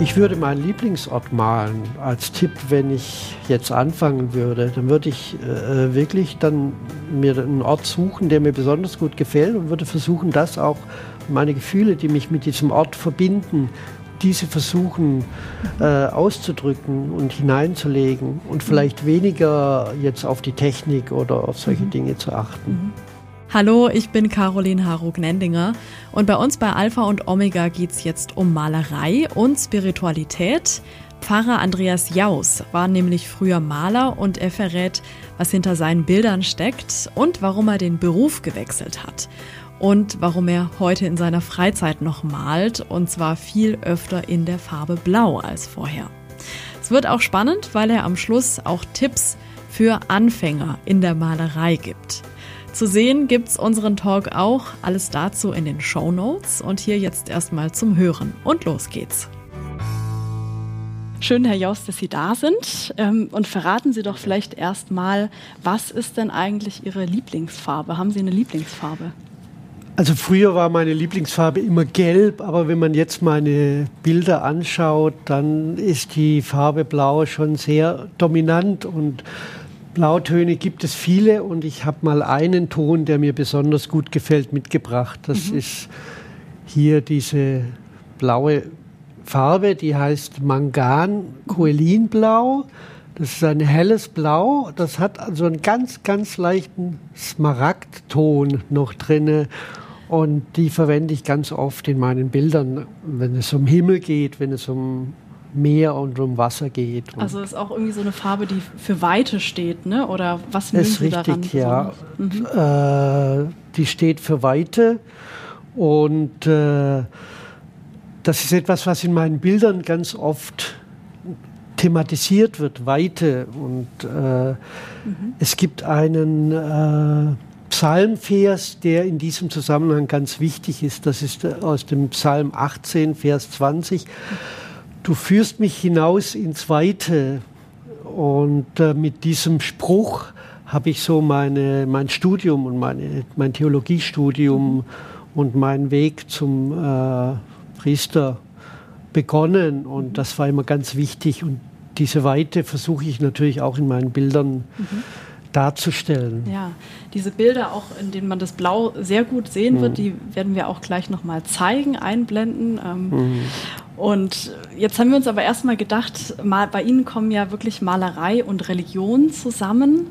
Ich würde meinen Lieblingsort malen als Tipp, wenn ich jetzt anfangen würde. Dann würde ich äh, wirklich dann mir einen Ort suchen, der mir besonders gut gefällt und würde versuchen, das auch meine Gefühle, die mich mit diesem Ort verbinden, diese versuchen äh, auszudrücken und hineinzulegen und vielleicht weniger jetzt auf die Technik oder auf solche mhm. Dinge zu achten. Hallo, ich bin Caroline Harug-Nendinger und bei uns bei Alpha und Omega geht es jetzt um Malerei und Spiritualität. Pfarrer Andreas Jaus war nämlich früher Maler und er verrät, was hinter seinen Bildern steckt und warum er den Beruf gewechselt hat. Und warum er heute in seiner Freizeit noch malt und zwar viel öfter in der Farbe Blau als vorher. Es wird auch spannend, weil er am Schluss auch Tipps für Anfänger in der Malerei gibt. Zu sehen gibt's unseren Talk auch. Alles dazu in den Show Notes. Und hier jetzt erstmal zum Hören. Und los geht's. Schön, Herr Jaus, dass Sie da sind. Ähm, und verraten Sie doch vielleicht erstmal, was ist denn eigentlich Ihre Lieblingsfarbe? Haben Sie eine Lieblingsfarbe? Also früher war meine Lieblingsfarbe immer gelb, aber wenn man jetzt meine Bilder anschaut, dann ist die Farbe blau schon sehr dominant und Blautöne gibt es viele und ich habe mal einen Ton, der mir besonders gut gefällt, mitgebracht. Das mhm. ist hier diese blaue Farbe, die heißt Mangan Coelinblau. Das ist ein helles Blau. Das hat also einen ganz, ganz leichten Smaragdton noch drinne. Und die verwende ich ganz oft in meinen Bildern, wenn es um Himmel geht, wenn es um Meer und um Wasser geht. also ist auch irgendwie so eine Farbe, die für Weite steht, ne? Oder was ist Sie richtig, daran? ja. Mhm. Äh, die steht für Weite und äh, das ist etwas, was in meinen Bildern ganz oft thematisiert wird, Weite. Und äh, mhm. es gibt einen äh, Psalmvers, der in diesem Zusammenhang ganz wichtig ist. Das ist aus dem Psalm 18, Vers 20. Du führst mich hinaus ins Weite. Und äh, mit diesem Spruch habe ich so meine, mein Studium und meine, mein Theologiestudium und meinen Weg zum äh, Priester begonnen. Und das war immer ganz wichtig. Und diese Weite versuche ich natürlich auch in meinen Bildern mhm. darzustellen. Ja, diese Bilder auch, in denen man das Blau sehr gut sehen mhm. wird, die werden wir auch gleich nochmal zeigen, einblenden. Ähm, mhm. Und jetzt haben wir uns aber erstmal gedacht, mal, bei Ihnen kommen ja wirklich Malerei und Religion zusammen.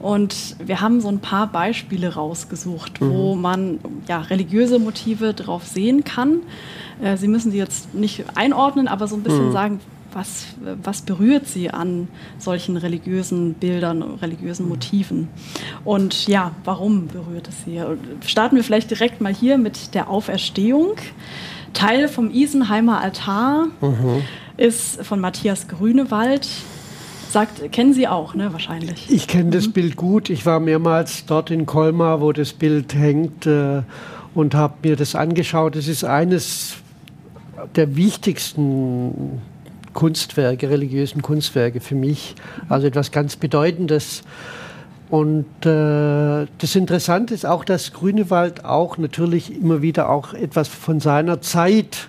Und wir haben so ein paar Beispiele rausgesucht, mhm. wo man ja, religiöse Motive drauf sehen kann. Äh, Sie müssen sie jetzt nicht einordnen, aber so ein bisschen mhm. sagen, was, was berührt Sie an solchen religiösen Bildern, religiösen Motiven? Und ja, warum berührt es Sie? Starten wir vielleicht direkt mal hier mit der Auferstehung. Teil vom Isenheimer Altar mhm. ist von Matthias Grünewald. Sagt, kennen Sie auch, ne, wahrscheinlich. Ich kenne das mhm. Bild gut. Ich war mehrmals dort in Colmar, wo das Bild hängt äh, und habe mir das angeschaut. Es ist eines der wichtigsten Kunstwerke, religiösen Kunstwerke für mich. Also etwas ganz Bedeutendes. Und äh, das Interessante ist auch, dass Grünewald auch natürlich immer wieder auch etwas von seiner Zeit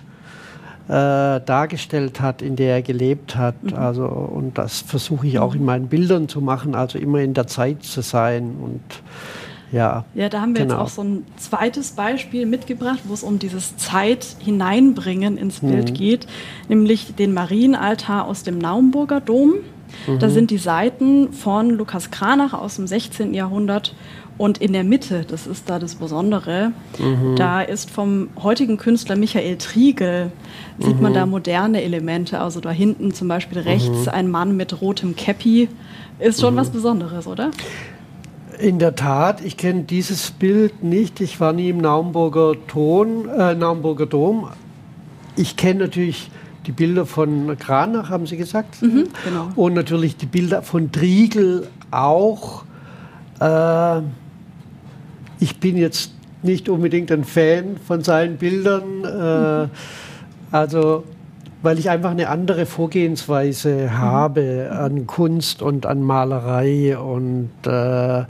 äh, dargestellt hat, in der er gelebt hat. Mhm. Also, und das versuche ich auch in meinen Bildern zu machen, also immer in der Zeit zu sein und ja, ja, da haben wir genau. jetzt auch so ein zweites Beispiel mitgebracht, wo es um dieses Zeit hineinbringen ins Bild mhm. geht, nämlich den Marienaltar aus dem Naumburger Dom. Mhm. Da sind die Seiten von Lukas Kranach aus dem 16. Jahrhundert und in der Mitte, das ist da das Besondere, mhm. da ist vom heutigen Künstler Michael Triegel, sieht mhm. man da moderne Elemente. Also da hinten zum Beispiel rechts mhm. ein Mann mit rotem Käppi. Ist schon mhm. was Besonderes, oder? In der Tat, ich kenne dieses Bild nicht. Ich war nie im Naumburger, Ton, äh, Naumburger Dom. Ich kenne natürlich die Bilder von Kranach, haben Sie gesagt. Mhm, genau. Und natürlich die Bilder von Driegel auch. Äh, ich bin jetzt nicht unbedingt ein Fan von seinen Bildern. Äh, mhm. Also weil ich einfach eine andere Vorgehensweise mhm. habe an Kunst und an Malerei und äh, mhm.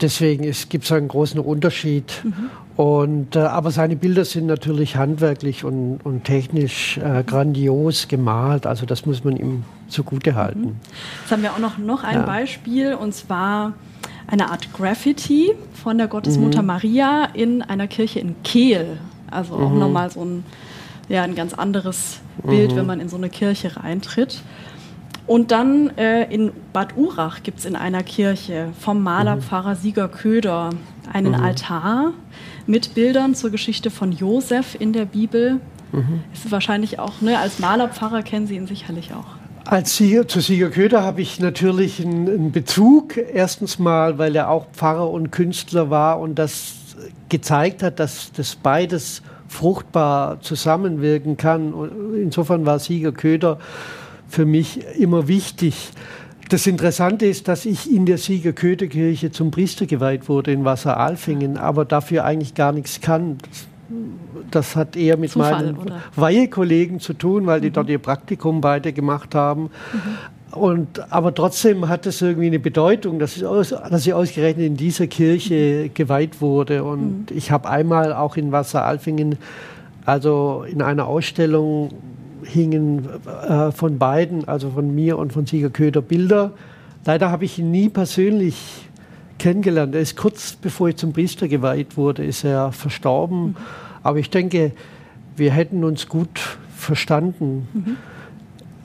deswegen gibt es einen großen Unterschied. Mhm. Und, äh, aber seine Bilder sind natürlich handwerklich und, und technisch äh, grandios gemalt. Also das muss man ihm zugute halten. Mhm. Jetzt haben wir auch noch, noch ein ja. Beispiel und zwar eine Art Graffiti von der Gottesmutter mhm. Maria in einer Kirche in Kehl. Also auch mhm. nochmal so ein, ja, ein ganz anderes Bild, wenn mhm. man in so eine Kirche reintritt. Und dann äh, in Bad Urach gibt es in einer Kirche vom Malerpfarrer mhm. Sieger Köder einen mhm. Altar mit Bildern zur Geschichte von Josef in der Bibel. Mhm. Ist wahrscheinlich auch, ne, als Malerpfarrer kennen Sie ihn sicherlich auch. Als Sieger, zu Sieger Köder habe ich natürlich einen, einen Bezug. Erstens mal, weil er auch Pfarrer und Künstler war und das gezeigt hat, dass das beides fruchtbar zusammenwirken kann. Und insofern war Sieger Köder für mich immer wichtig. Das Interessante ist, dass ich in der Siegerköderkirche zum Priester geweiht wurde in Wasseralfingen, aber dafür eigentlich gar nichts kann. Das hat eher mit Zufall, meinen oder? Weihekollegen zu tun, weil die mhm. dort ihr Praktikum beide gemacht haben. Mhm. Und, aber trotzdem hat es irgendwie eine Bedeutung, dass ich, aus, dass ich ausgerechnet in dieser Kirche mhm. geweiht wurde. Und mhm. ich habe einmal auch in Wasseralfingen, also in einer Ausstellung hingen äh, von beiden, also von mir und von Sieger Köder, Bilder. Leider habe ich ihn nie persönlich kennengelernt. Er ist kurz bevor ich zum Priester geweiht wurde, ist er verstorben. Mhm. Aber ich denke, wir hätten uns gut verstanden. Mhm.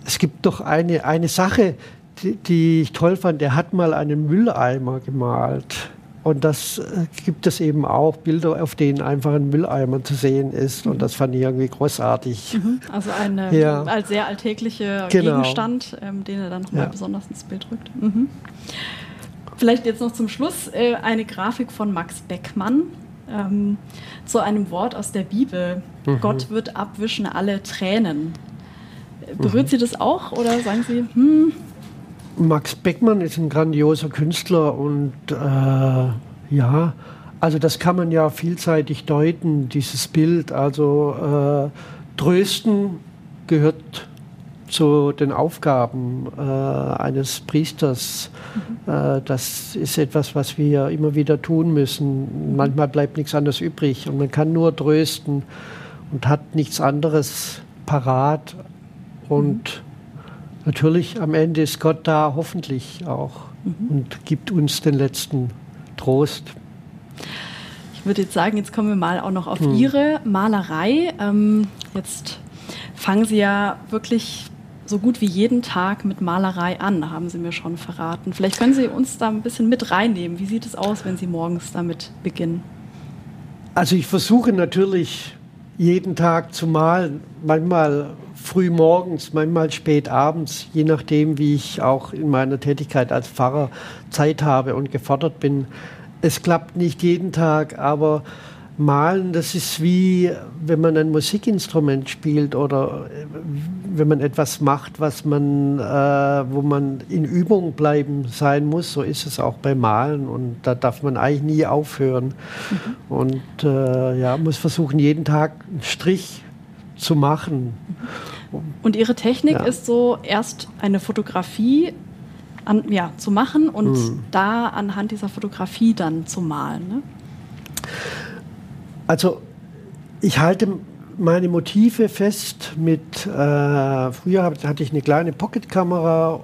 Es gibt doch eine, eine Sache, die, die ich toll fand. Er hat mal einen Mülleimer gemalt. Und das äh, gibt es eben auch, Bilder, auf denen einfach ein Mülleimer zu sehen ist. Und mhm. das fand ich irgendwie großartig. Mhm. Also ein ja. als sehr alltäglicher genau. Gegenstand, ähm, den er dann nochmal ja. besonders ins Bild rückt. Mhm. Vielleicht jetzt noch zum Schluss äh, eine Grafik von Max Beckmann ähm, zu einem Wort aus der Bibel. Mhm. Gott wird abwischen alle Tränen. Berührt mhm. Sie das auch oder sagen Sie, hm, Max Beckmann ist ein grandioser Künstler und äh, ja, also das kann man ja vielseitig deuten, dieses Bild. Also äh, Trösten gehört zu den Aufgaben äh, eines Priesters. Mhm. Äh, das ist etwas, was wir immer wieder tun müssen. Manchmal bleibt nichts anderes übrig und man kann nur trösten und hat nichts anderes parat. Und mhm natürlich am Ende ist Gott da, hoffentlich auch, mhm. und gibt uns den letzten Trost. Ich würde jetzt sagen, jetzt kommen wir mal auch noch auf mhm. Ihre Malerei. Ähm, jetzt fangen Sie ja wirklich so gut wie jeden Tag mit Malerei an, haben Sie mir schon verraten. Vielleicht können Sie uns da ein bisschen mit reinnehmen. Wie sieht es aus, wenn Sie morgens damit beginnen? Also ich versuche natürlich jeden Tag zu malen. Manchmal früh morgens, manchmal spät abends, je nachdem, wie ich auch in meiner Tätigkeit als Pfarrer Zeit habe und gefordert bin. Es klappt nicht jeden Tag, aber Malen, das ist wie, wenn man ein Musikinstrument spielt oder äh, wenn man etwas macht, was man, äh, wo man in Übung bleiben sein muss. So ist es auch beim Malen und da darf man eigentlich nie aufhören. Mhm. Und äh, ja, muss versuchen, jeden Tag einen Strich zu machen. Und Ihre Technik ja. ist so, erst eine Fotografie an, ja, zu machen und hm. da anhand dieser Fotografie dann zu malen. Ne? Also ich halte meine Motive fest mit, äh, früher hatte ich eine kleine Pocketkamera,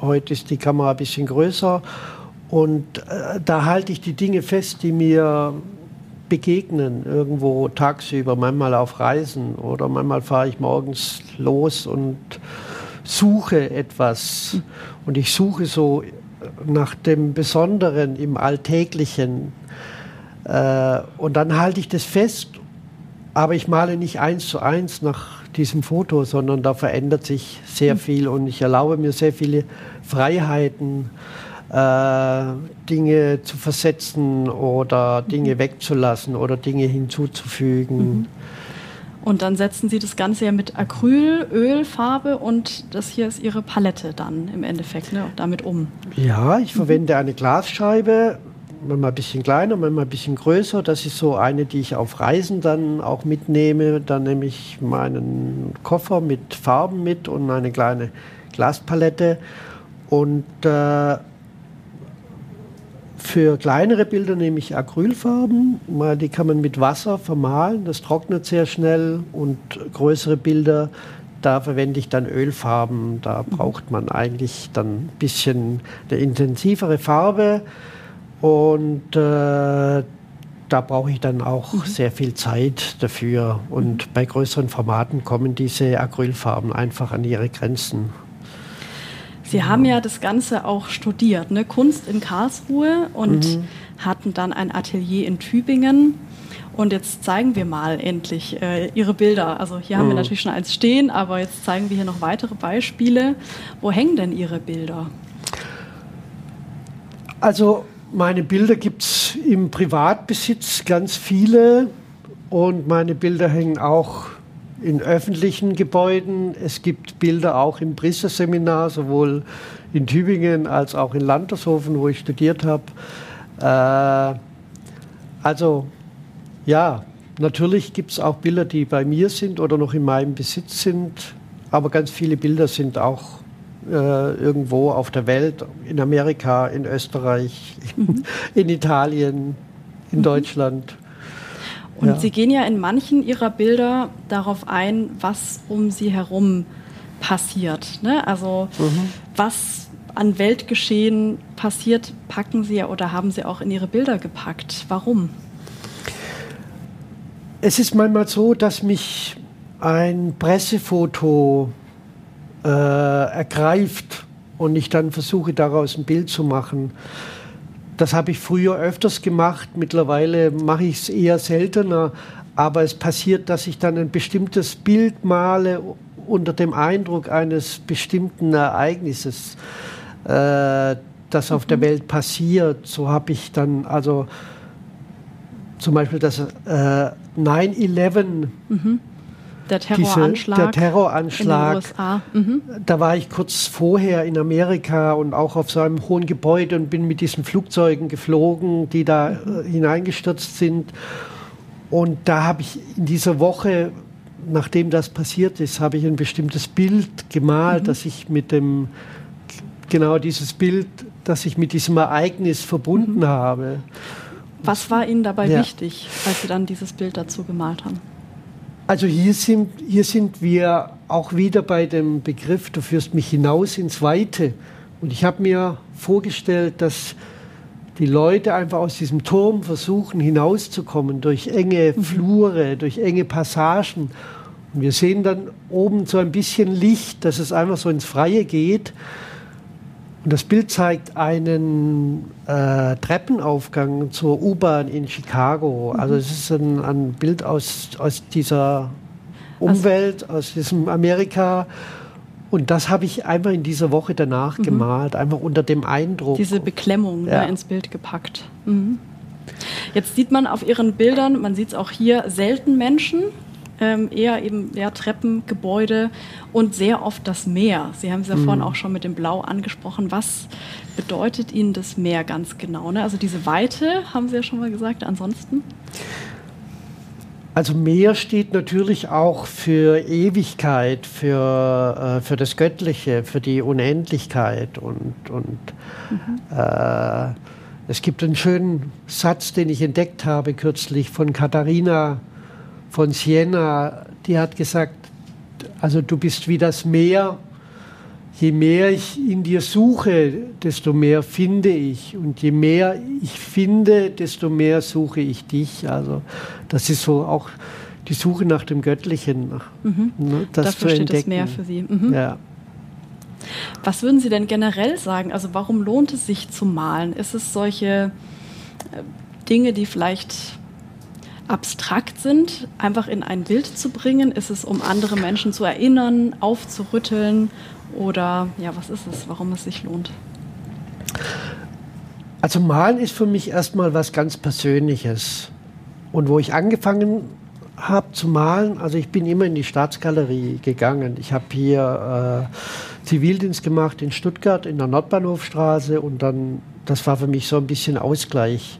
heute ist die Kamera ein bisschen größer und äh, da halte ich die Dinge fest, die mir begegnen, irgendwo tagsüber, manchmal auf Reisen oder manchmal fahre ich morgens los und suche etwas. Und ich suche so nach dem Besonderen im Alltäglichen. Äh, und dann halte ich das fest, aber ich male nicht eins zu eins nach diesem Foto, sondern da verändert sich sehr viel und ich erlaube mir sehr viele Freiheiten äh, Dinge zu versetzen oder Dinge mhm. wegzulassen oder Dinge hinzuzufügen. Mhm. Und dann setzen Sie das Ganze ja mit Acryl, Ölfarbe und das hier ist Ihre Palette dann im Endeffekt, ne, damit um. Ja, ich verwende eine Glasscheibe, manchmal ein bisschen kleiner, manchmal ein bisschen größer. Das ist so eine, die ich auf Reisen dann auch mitnehme. Dann nehme ich meinen Koffer mit Farben mit und eine kleine Glaspalette. Und äh, für kleinere Bilder nehme ich Acrylfarben, die kann man mit Wasser vermahlen, das trocknet sehr schnell. Und größere Bilder, da verwende ich dann Ölfarben. Da braucht man eigentlich dann ein bisschen eine intensivere Farbe. Und äh, da brauche ich dann auch mhm. sehr viel Zeit dafür. Und mhm. bei größeren Formaten kommen diese Acrylfarben einfach an ihre Grenzen. Sie haben ja das Ganze auch studiert, ne? Kunst in Karlsruhe und mhm. hatten dann ein Atelier in Tübingen. Und jetzt zeigen wir mal endlich äh, Ihre Bilder. Also hier haben wir mhm. natürlich schon eins stehen, aber jetzt zeigen wir hier noch weitere Beispiele. Wo hängen denn Ihre Bilder? Also meine Bilder gibt es im Privatbesitz ganz viele und meine Bilder hängen auch in öffentlichen Gebäuden. Es gibt Bilder auch im Priesterseminar, sowohl in Tübingen als auch in Landershofen, wo ich studiert habe. Äh, also ja, natürlich gibt es auch Bilder, die bei mir sind oder noch in meinem Besitz sind, aber ganz viele Bilder sind auch äh, irgendwo auf der Welt, in Amerika, in Österreich, mhm. in Italien, in mhm. Deutschland. Und ja. Sie gehen ja in manchen Ihrer Bilder darauf ein, was um Sie herum passiert. Ne? Also mhm. was an Weltgeschehen passiert, packen Sie oder haben Sie auch in Ihre Bilder gepackt. Warum? Es ist manchmal so, dass mich ein Pressefoto äh, ergreift und ich dann versuche daraus ein Bild zu machen. Das habe ich früher öfters gemacht, mittlerweile mache ich es eher seltener, aber es passiert, dass ich dann ein bestimmtes Bild male unter dem Eindruck eines bestimmten Ereignisses, äh, das auf mhm. der Welt passiert. So habe ich dann also zum Beispiel das äh, 9-11 mhm. Der Terroranschlag, Diese, der Terroranschlag. in den USA. Mhm. Da war ich kurz vorher in Amerika und auch auf so einem hohen Gebäude und bin mit diesen Flugzeugen geflogen, die da mhm. hineingestürzt sind. Und da habe ich in dieser Woche, nachdem das passiert ist, habe ich ein bestimmtes Bild gemalt, mhm. das ich mit dem, genau dieses Bild, das ich mit diesem Ereignis verbunden mhm. habe. Was war Ihnen dabei ja. wichtig, als Sie dann dieses Bild dazu gemalt haben? Also hier sind, hier sind wir auch wieder bei dem Begriff, du führst mich hinaus ins Weite. Und ich habe mir vorgestellt, dass die Leute einfach aus diesem Turm versuchen hinauszukommen durch enge mhm. Flure, durch enge Passagen. Und wir sehen dann oben so ein bisschen Licht, dass es einfach so ins Freie geht. Und das Bild zeigt einen äh, Treppenaufgang zur U-Bahn in Chicago. Mhm. Also es ist ein, ein Bild aus, aus dieser Umwelt, also, aus diesem Amerika. Und das habe ich einfach in dieser Woche danach mhm. gemalt, einfach unter dem Eindruck. Diese Beklemmung ja. ne, ins Bild gepackt. Mhm. Jetzt sieht man auf Ihren Bildern, man sieht es auch hier, selten Menschen, ähm, eher eben ja, Treppen, Gebäude und sehr oft das Meer. Sie haben es ja mhm. vorhin auch schon mit dem Blau angesprochen. Was bedeutet Ihnen das Meer ganz genau? Ne? Also diese Weite, haben Sie ja schon mal gesagt, ansonsten? Also Meer steht natürlich auch für Ewigkeit, für, äh, für das Göttliche, für die Unendlichkeit. Und, und mhm. äh, es gibt einen schönen Satz, den ich entdeckt habe kürzlich von Katharina von Siena, die hat gesagt, also du bist wie das Meer. Je mehr ich in dir suche, desto mehr finde ich. Und je mehr ich finde, desto mehr suche ich dich. Also das ist so auch die Suche nach dem Göttlichen. Mhm. Ne, das Dafür zu steht das Meer für Sie. Mhm. Ja. Was würden Sie denn generell sagen? Also warum lohnt es sich zu malen? Ist es solche äh, Dinge, die vielleicht abstrakt sind, einfach in ein Bild zu bringen? Ist es, um andere Menschen zu erinnern, aufzurütteln? Oder ja, was ist es, warum es sich lohnt? Also malen ist für mich erstmal was ganz Persönliches. Und wo ich angefangen habe zu malen, also ich bin immer in die Staatsgalerie gegangen. Ich habe hier äh, Zivildienst gemacht in Stuttgart in der Nordbahnhofstraße und dann das war für mich so ein bisschen Ausgleich.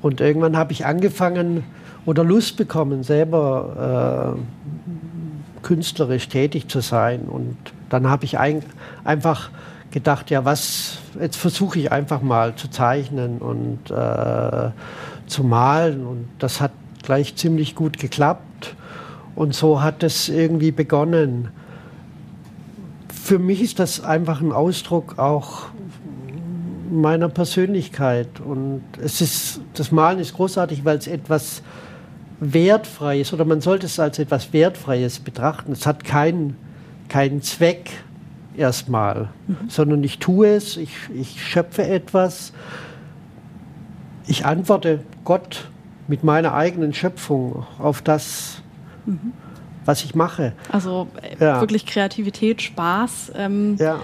Und irgendwann habe ich angefangen oder Lust bekommen, selber äh, künstlerisch tätig zu sein. Und dann habe ich ein, einfach gedacht, ja, was, jetzt versuche ich einfach mal zu zeichnen und äh, zu malen. Und das hat gleich ziemlich gut geklappt. Und so hat es irgendwie begonnen. Für mich ist das einfach ein Ausdruck auch meiner Persönlichkeit. Und es ist, das Malen ist großartig, weil es etwas Wertfreies oder man sollte es als etwas Wertfreies betrachten. Es hat keinen keinen Zweck erstmal, mhm. sondern ich tue es, ich, ich schöpfe etwas, ich antworte Gott mit meiner eigenen Schöpfung auf das, mhm. was ich mache. Also äh, ja. wirklich Kreativität, Spaß. Ähm, ja.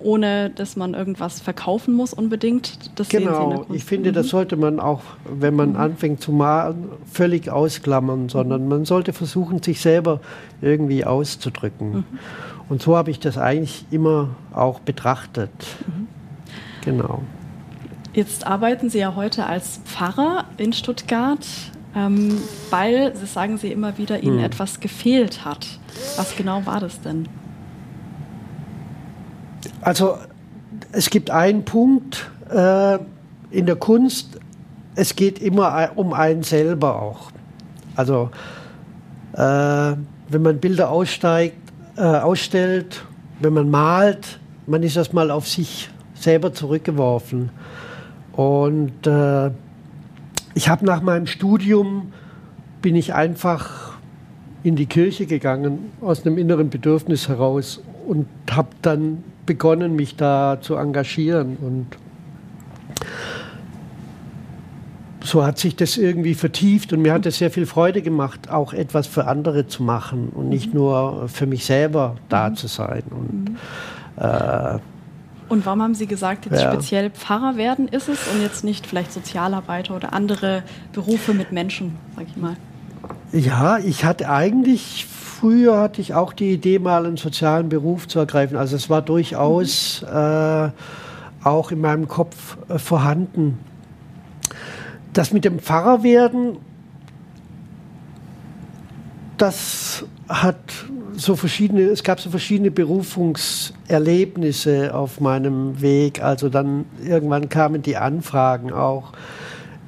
Ohne dass man irgendwas verkaufen muss unbedingt. Das genau, ich finde, mhm. das sollte man auch, wenn man mhm. anfängt zu malen, völlig ausklammern, sondern man sollte versuchen, sich selber irgendwie auszudrücken. Mhm. Und so habe ich das eigentlich immer auch betrachtet. Mhm. Genau. Jetzt arbeiten Sie ja heute als Pfarrer in Stuttgart, ähm, weil, das sagen Sie immer wieder, Ihnen hm. etwas gefehlt hat. Was genau war das denn? Also es gibt einen Punkt äh, in der Kunst, es geht immer um einen selber auch. Also äh, wenn man Bilder aussteigt, äh, ausstellt, wenn man malt, man ist erstmal auf sich selber zurückgeworfen. Und äh, ich habe nach meinem Studium, bin ich einfach in die Kirche gegangen, aus einem inneren Bedürfnis heraus und habe dann begonnen, mich da zu engagieren. Und so hat sich das irgendwie vertieft und mir hat es sehr viel Freude gemacht, auch etwas für andere zu machen und nicht mhm. nur für mich selber da mhm. zu sein. Und, mhm. äh, und warum haben Sie gesagt, jetzt ja. speziell Pfarrer werden ist es und jetzt nicht vielleicht Sozialarbeiter oder andere Berufe mit Menschen, sag ich mal? Ja, ich hatte eigentlich früher hatte ich auch die Idee, mal einen sozialen Beruf zu ergreifen. Also es war durchaus mhm. äh, auch in meinem Kopf äh, vorhanden das mit dem Pfarrer werden, das hat so verschiedene, es gab so verschiedene Berufungserlebnisse auf meinem Weg. Also dann irgendwann kamen die Anfragen auch.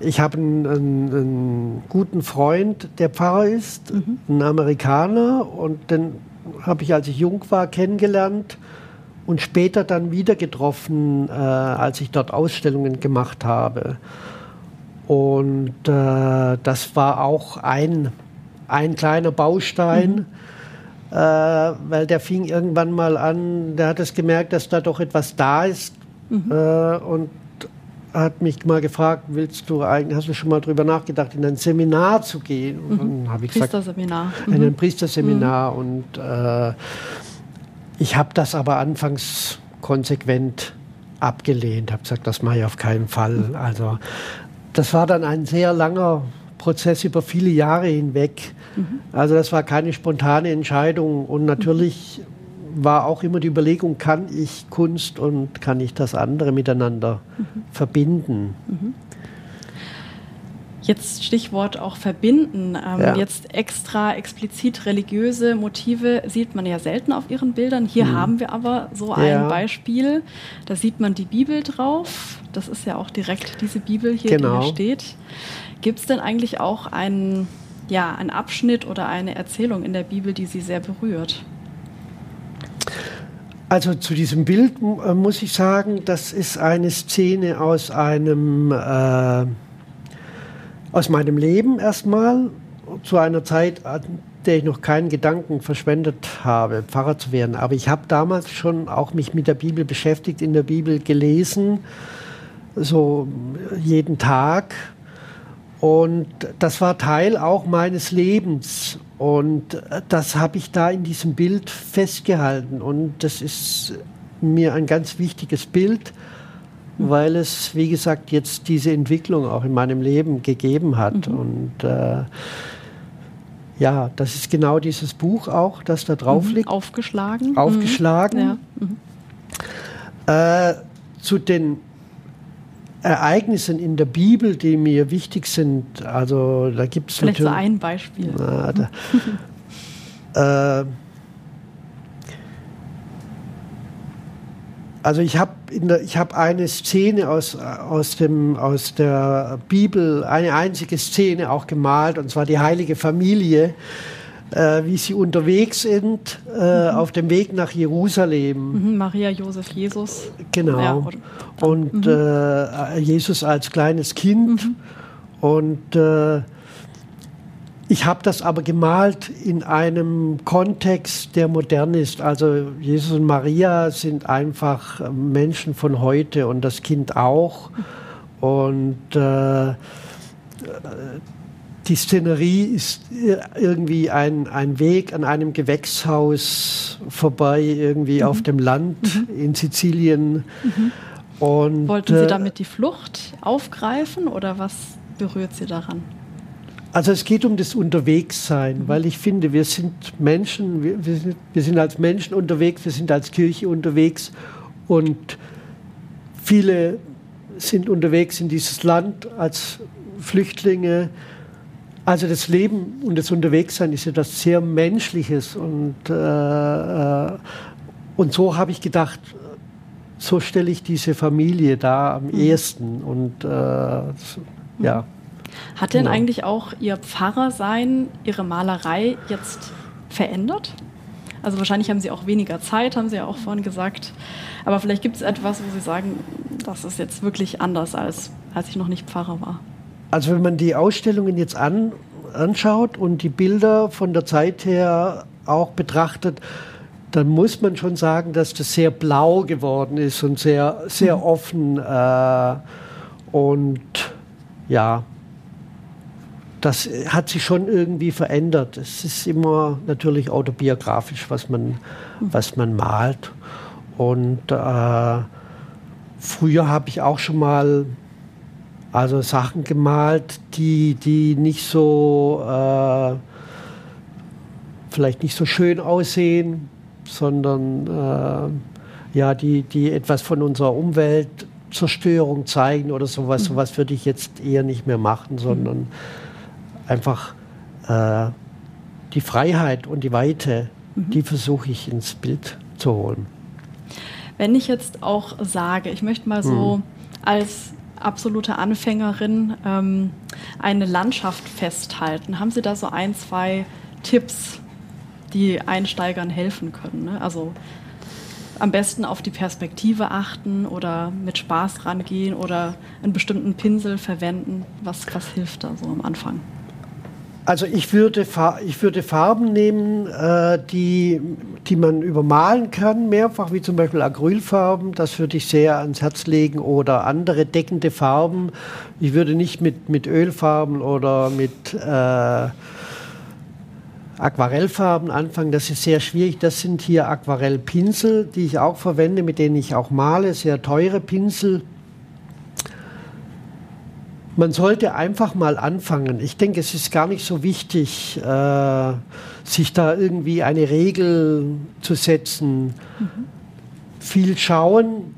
Ich habe einen, einen, einen guten Freund, der Pfarrer ist, mhm. ein Amerikaner, und den habe ich, als ich jung war, kennengelernt und später dann wieder getroffen, äh, als ich dort Ausstellungen gemacht habe. Und äh, das war auch ein, ein kleiner Baustein, mhm. äh, weil der fing irgendwann mal an, der hat es gemerkt, dass da doch etwas da ist mhm. äh, und hat mich mal gefragt, willst du eigentlich, hast du schon mal darüber nachgedacht, in ein Seminar zu gehen? Und mhm. dann habe ich gesagt, Priesterseminar. in ein mhm. Priesterseminar. Mhm. Und äh, ich habe das aber anfangs konsequent abgelehnt, habe gesagt, das mache ich auf keinen Fall. Mhm. Also das war dann ein sehr langer Prozess über viele Jahre hinweg. Mhm. Also das war keine spontane Entscheidung und natürlich mhm. War auch immer die Überlegung, kann ich Kunst und kann ich das andere miteinander mhm. verbinden. Mhm. Jetzt Stichwort auch verbinden. Ähm, ja. Jetzt extra explizit religiöse Motive sieht man ja selten auf Ihren Bildern. Hier mhm. haben wir aber so ein ja. Beispiel. Da sieht man die Bibel drauf. Das ist ja auch direkt diese Bibel hier, genau. die hier steht. Gibt es denn eigentlich auch einen, ja, einen Abschnitt oder eine Erzählung in der Bibel, die Sie sehr berührt? Also zu diesem Bild äh, muss ich sagen, das ist eine Szene aus einem äh, aus meinem Leben erstmal zu einer Zeit, an der ich noch keinen Gedanken verschwendet habe, Pfarrer zu werden. Aber ich habe damals schon auch mich mit der Bibel beschäftigt, in der Bibel gelesen, so jeden Tag. Und das war Teil auch meines Lebens. Und das habe ich da in diesem Bild festgehalten. Und das ist mir ein ganz wichtiges Bild weil es, wie gesagt, jetzt diese Entwicklung auch in meinem Leben gegeben hat. Mhm. Und äh, ja, das ist genau dieses Buch auch, das da drauf mhm. liegt. Aufgeschlagen. Aufgeschlagen. Mhm. Ja. Mhm. Äh, zu den Ereignissen in der Bibel, die mir wichtig sind. Also da gibt es Vielleicht so ein Beispiel. Na, da, äh, also ich habe hab eine Szene aus, aus, dem, aus der Bibel, eine einzige Szene auch gemalt, und zwar die heilige Familie äh, wie sie unterwegs sind äh, mhm. auf dem Weg nach Jerusalem. Mhm, Maria, Josef, Jesus. Genau. Ja, und mhm. äh, Jesus als kleines Kind. Mhm. Und äh, ich habe das aber gemalt in einem Kontext, der modern ist. Also Jesus und Maria sind einfach Menschen von heute und das Kind auch. Mhm. Und äh, die Szenerie ist irgendwie ein, ein Weg an einem Gewächshaus vorbei, irgendwie mhm. auf dem Land mhm. in Sizilien. Mhm. Und, Wollten Sie äh, damit die Flucht aufgreifen oder was berührt Sie daran? Also es geht um das Unterwegssein, mhm. weil ich finde, wir sind Menschen, wir, wir, sind, wir sind als Menschen unterwegs, wir sind als Kirche unterwegs und viele sind unterwegs in dieses Land als Flüchtlinge, also das Leben und das Unterwegssein ist etwas sehr Menschliches und, äh, äh und so habe ich gedacht, so stelle ich diese Familie da am mhm. ehesten und äh, ja. Hat denn ja. eigentlich auch Ihr Pfarrersein, Ihre Malerei jetzt verändert? Also wahrscheinlich haben Sie auch weniger Zeit, haben Sie ja auch vorhin gesagt. Aber vielleicht gibt es etwas, wo Sie sagen, das ist jetzt wirklich anders, als als ich noch nicht Pfarrer war. Also wenn man die Ausstellungen jetzt an, anschaut und die Bilder von der Zeit her auch betrachtet, dann muss man schon sagen, dass das sehr blau geworden ist und sehr, sehr mhm. offen. Äh, und ja, das hat sich schon irgendwie verändert. Es ist immer natürlich autobiografisch, was man, mhm. was man malt. Und äh, früher habe ich auch schon mal also Sachen gemalt, die, die nicht so, äh, vielleicht nicht so schön aussehen, sondern äh, ja, die, die etwas von unserer Umweltzerstörung zeigen oder sowas. Mhm. Sowas würde ich jetzt eher nicht mehr machen, sondern mhm. einfach äh, die Freiheit und die Weite, mhm. die versuche ich ins Bild zu holen. Wenn ich jetzt auch sage, ich möchte mal so mhm. als absolute Anfängerin ähm, eine Landschaft festhalten? Haben Sie da so ein, zwei Tipps, die Einsteigern helfen können? Ne? Also am besten auf die Perspektive achten oder mit Spaß rangehen oder einen bestimmten Pinsel verwenden. Was, was hilft da so am Anfang? Also ich würde, ich würde Farben nehmen, äh, die, die man übermalen kann, mehrfach, wie zum Beispiel Acrylfarben. Das würde ich sehr ans Herz legen. Oder andere deckende Farben. Ich würde nicht mit, mit Ölfarben oder mit äh, Aquarellfarben anfangen. Das ist sehr schwierig. Das sind hier Aquarellpinsel, die ich auch verwende, mit denen ich auch male. Sehr teure Pinsel man sollte einfach mal anfangen. Ich denke, es ist gar nicht so wichtig, äh, sich da irgendwie eine Regel zu setzen. Mhm. Viel schauen,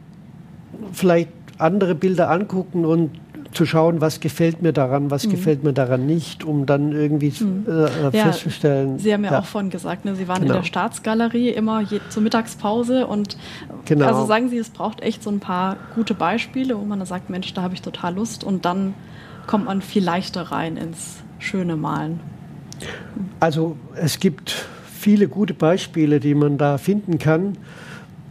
vielleicht andere Bilder angucken und zu schauen, was gefällt mir daran, was mhm. gefällt mir daran nicht, um dann irgendwie mhm. äh, ja, festzustellen. Sie haben ja, ja, auch vorhin gesagt, ne, Sie waren genau. in der Staatsgalerie immer je, zur Mittagspause und genau. also sagen Sie, es braucht echt so ein paar gute Beispiele, wo man sagt, Mensch, da habe ich total Lust und dann kommt man viel leichter rein ins schöne Malen. Also es gibt viele gute Beispiele, die man da finden kann.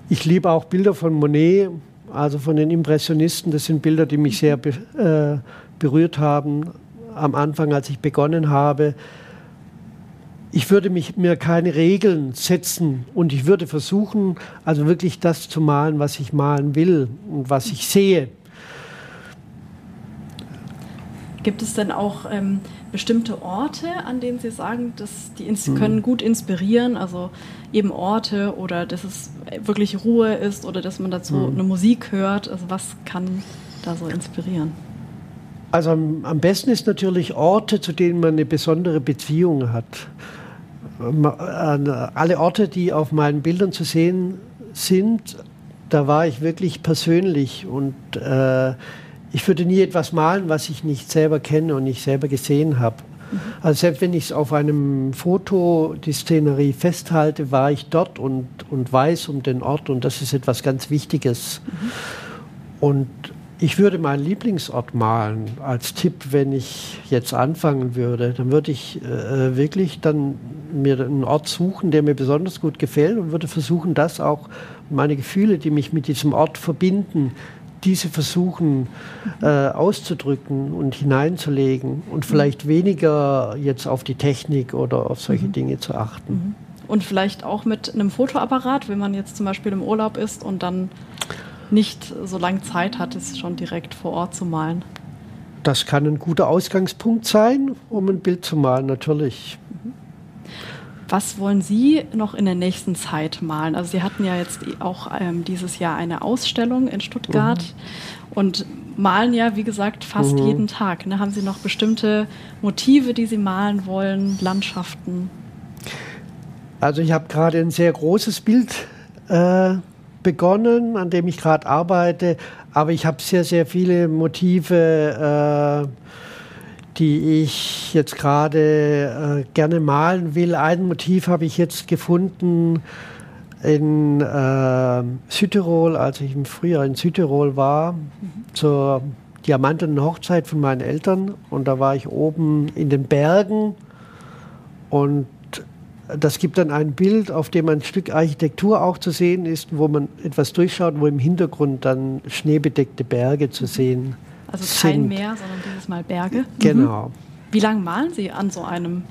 Ich liebe auch Bilder von Monet, also von den Impressionisten. Das sind Bilder, die mich sehr be äh, berührt haben am Anfang, als ich begonnen habe. Ich würde mich, mir keine Regeln setzen und ich würde versuchen, also wirklich das zu malen, was ich malen will und was ich sehe. Gibt es denn auch ähm, bestimmte Orte, an denen Sie sagen, dass die mhm. können gut inspirieren? Also eben Orte oder dass es wirklich Ruhe ist oder dass man dazu mhm. eine Musik hört? Also was kann da so inspirieren? Also am, am besten ist natürlich Orte, zu denen man eine besondere Beziehung hat. Alle Orte, die auf meinen Bildern zu sehen sind, da war ich wirklich persönlich und äh, ich würde nie etwas malen, was ich nicht selber kenne und nicht selber gesehen habe. Mhm. Also selbst wenn ich es auf einem Foto, die Szenerie festhalte, war ich dort und, und weiß um den Ort und das ist etwas ganz Wichtiges. Mhm. Und ich würde meinen Lieblingsort malen als Tipp, wenn ich jetzt anfangen würde. Dann würde ich äh, wirklich dann mir einen Ort suchen, der mir besonders gut gefällt und würde versuchen, das auch meine Gefühle, die mich mit diesem Ort verbinden, diese versuchen äh, auszudrücken und hineinzulegen und vielleicht mhm. weniger jetzt auf die Technik oder auf solche mhm. Dinge zu achten. Mhm. Und vielleicht auch mit einem Fotoapparat, wenn man jetzt zum Beispiel im Urlaub ist und dann nicht so lange Zeit hat, es schon direkt vor Ort zu malen. Das kann ein guter Ausgangspunkt sein, um ein Bild zu malen, natürlich. Was wollen Sie noch in der nächsten Zeit malen? Also Sie hatten ja jetzt auch ähm, dieses Jahr eine Ausstellung in Stuttgart mhm. und malen ja, wie gesagt, fast mhm. jeden Tag. Ne? Haben Sie noch bestimmte Motive, die Sie malen wollen, Landschaften? Also ich habe gerade ein sehr großes Bild äh, begonnen, an dem ich gerade arbeite, aber ich habe sehr, sehr viele Motive. Äh, die ich jetzt gerade äh, gerne malen will. Ein Motiv habe ich jetzt gefunden in äh, Südtirol, als ich im Frühjahr in Südtirol war, mhm. zur diamantenen Hochzeit von meinen Eltern. Und da war ich oben in den Bergen und das gibt dann ein Bild, auf dem ein Stück Architektur auch zu sehen ist, wo man etwas durchschaut, wo im Hintergrund dann schneebedeckte Berge zu sehen sind. Also kein sind. Meer, sondern dieses Mal Berge. Genau. Mhm. Wie lange malen Sie an so einem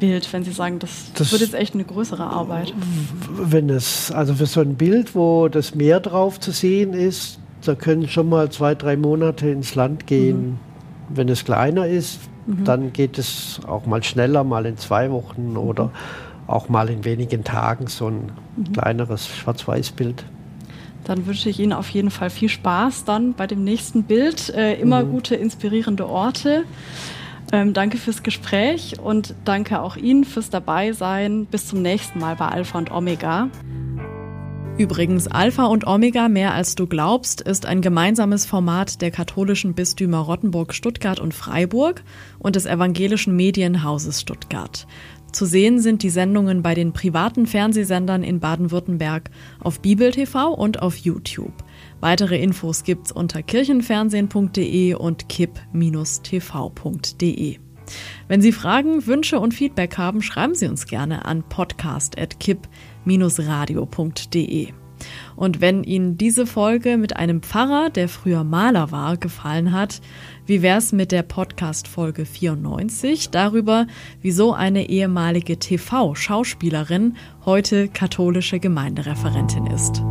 Bild, wenn Sie sagen, das, das, wird jetzt echt eine größere Arbeit? Wenn es, also für so ein Bild, wo das Meer drauf zu sehen ist, da können schon mal zwei, drei Monate ins Land gehen. Mhm. Wenn es kleiner ist, mhm. dann geht es auch mal schneller, mal in zwei Wochen oder mhm. auch mal in wenigen Tagen so ein mhm. kleineres Schwarz-Weiß-Bild. Dann wünsche ich Ihnen auf jeden Fall viel Spaß dann bei dem nächsten Bild. Äh, immer mhm. gute, inspirierende Orte. Ähm, danke fürs Gespräch und danke auch Ihnen fürs Dabeisein. Bis zum nächsten Mal bei Alpha und Omega. Übrigens, Alpha und Omega mehr als du glaubst ist ein gemeinsames Format der katholischen Bistümer Rottenburg, Stuttgart und Freiburg und des evangelischen Medienhauses Stuttgart. Zu sehen sind die Sendungen bei den privaten Fernsehsendern in Baden-Württemberg auf Bibel TV und auf YouTube. Weitere Infos gibt's unter kirchenfernsehen.de und kipp-tv.de. Wenn Sie Fragen, Wünsche und Feedback haben, schreiben Sie uns gerne an podcast@kipp-radio.de. Und wenn Ihnen diese Folge mit einem Pfarrer, der früher Maler war, gefallen hat, wie wär's mit der Podcast-Folge 94 darüber, wieso eine ehemalige TV-Schauspielerin heute katholische Gemeindereferentin ist?